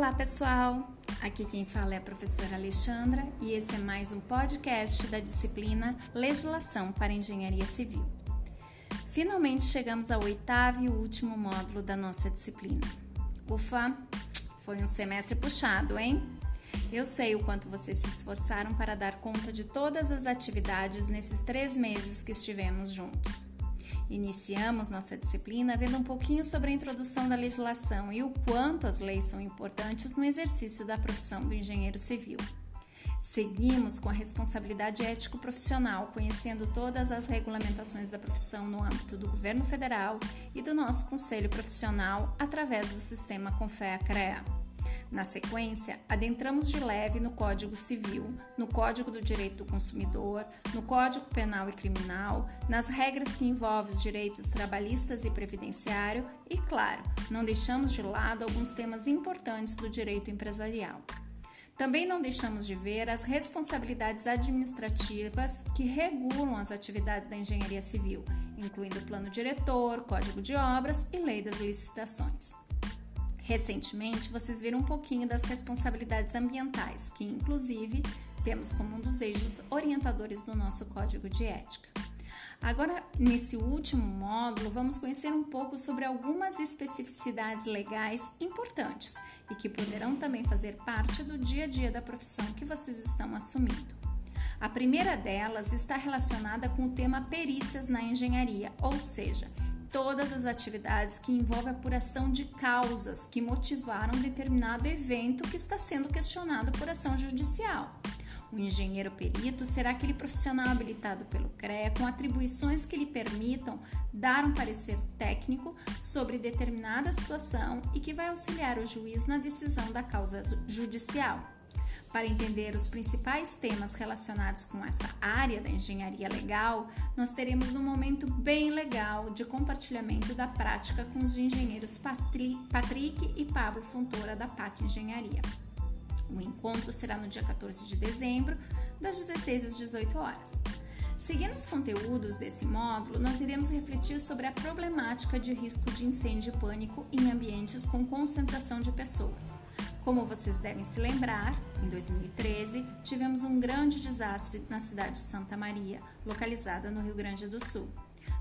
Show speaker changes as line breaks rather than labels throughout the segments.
Olá, pessoal! Aqui quem fala é a professora Alexandra e esse é mais um podcast da disciplina Legislação para Engenharia Civil. Finalmente chegamos ao oitavo e último módulo da nossa disciplina. Ufa, foi um semestre puxado, hein? Eu sei o quanto vocês se esforçaram para dar conta de todas as atividades nesses três meses que estivemos juntos. Iniciamos nossa disciplina vendo um pouquinho sobre a introdução da legislação e o quanto as leis são importantes no exercício da profissão do engenheiro civil. Seguimos com a responsabilidade ético-profissional, conhecendo todas as regulamentações da profissão no âmbito do governo federal e do nosso conselho profissional através do sistema Confea-CREA. Na sequência, adentramos de leve no Código Civil, no Código do Direito do Consumidor, no Código Penal e Criminal, nas regras que envolvem os direitos trabalhistas e previdenciário e, claro, não deixamos de lado alguns temas importantes do direito empresarial. Também não deixamos de ver as responsabilidades administrativas que regulam as atividades da engenharia civil, incluindo o plano diretor, código de obras e lei das licitações. Recentemente, vocês viram um pouquinho das responsabilidades ambientais, que inclusive temos como um dos eixos orientadores do nosso código de ética. Agora, nesse último módulo, vamos conhecer um pouco sobre algumas especificidades legais importantes e que poderão também fazer parte do dia a dia da profissão que vocês estão assumindo. A primeira delas está relacionada com o tema perícias na engenharia, ou seja, todas as atividades que envolvem apuração de causas que motivaram determinado evento que está sendo questionado por ação judicial. O engenheiro perito será aquele profissional habilitado pelo CREA com atribuições que lhe permitam dar um parecer técnico sobre determinada situação e que vai auxiliar o juiz na decisão da causa judicial. Para entender os principais temas relacionados com essa área da engenharia legal, nós teremos um momento bem legal de compartilhamento da prática com os engenheiros Patrick e Pablo Fontoura da PAC Engenharia. O encontro será no dia 14 de dezembro, das 16 às 18 horas. Seguindo os conteúdos desse módulo, nós iremos refletir sobre a problemática de risco de incêndio e pânico em ambientes com concentração de pessoas. Como vocês devem se lembrar, em 2013 tivemos um grande desastre na cidade de Santa Maria, localizada no Rio Grande do Sul.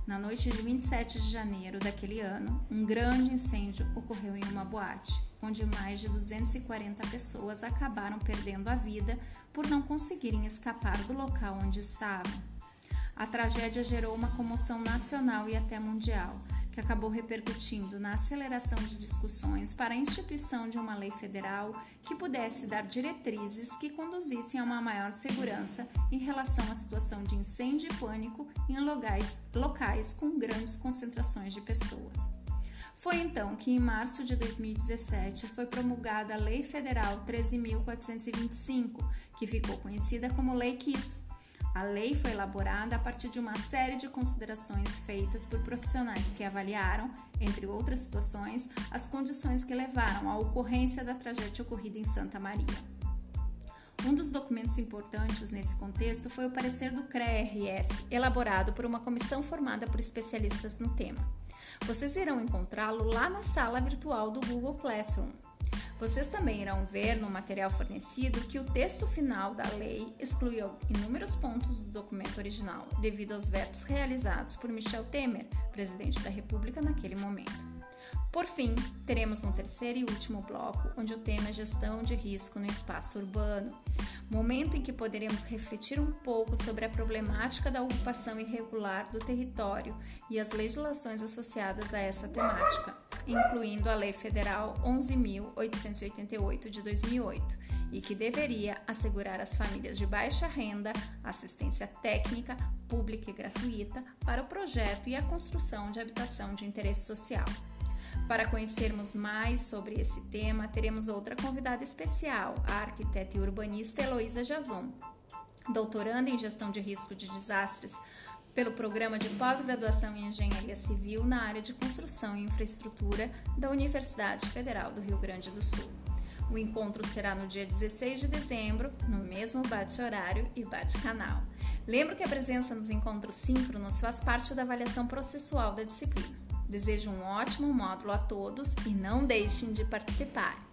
Na noite de 27 de janeiro daquele ano, um grande incêndio ocorreu em uma boate, onde mais de 240 pessoas acabaram perdendo a vida por não conseguirem escapar do local onde estavam. A tragédia gerou uma comoção nacional e até mundial, que acabou repercutindo na aceleração de discussões para a instituição de uma lei federal que pudesse dar diretrizes que conduzissem a uma maior segurança em relação à situação de incêndio e pânico em locais, locais com grandes concentrações de pessoas. Foi então que, em março de 2017, foi promulgada a Lei Federal 13.425, que ficou conhecida como Lei KISS a lei foi elaborada a partir de uma série de considerações feitas por profissionais que avaliaram, entre outras situações, as condições que levaram à ocorrência da tragédia ocorrida em Santa Maria. Um dos documentos importantes nesse contexto foi o parecer do CREA-RS, elaborado por uma comissão formada por especialistas no tema. Vocês irão encontrá-lo lá na sala virtual do Google Classroom. Vocês também irão ver no material fornecido que o texto final da lei exclui inúmeros pontos do documento original, devido aos vetos realizados por Michel Temer, presidente da República naquele momento. Por fim, teremos um terceiro e último bloco, onde o tema é gestão de risco no espaço urbano, momento em que poderemos refletir um pouco sobre a problemática da ocupação irregular do território e as legislações associadas a essa temática, incluindo a Lei Federal 11.888 de 2008 e que deveria assegurar às famílias de baixa renda assistência técnica, pública e gratuita para o projeto e a construção de habitação de interesse social. Para conhecermos mais sobre esse tema, teremos outra convidada especial, a arquiteta e urbanista Heloísa Jazon, doutoranda em gestão de risco de desastres pelo programa de pós-graduação em Engenharia Civil na área de construção e infraestrutura da Universidade Federal do Rio Grande do Sul. O encontro será no dia 16 de dezembro, no mesmo bate-horário e bate-canal. Lembro que a presença nos encontros síncronos faz parte da avaliação processual da disciplina. Desejo um ótimo módulo a todos e não deixem de participar.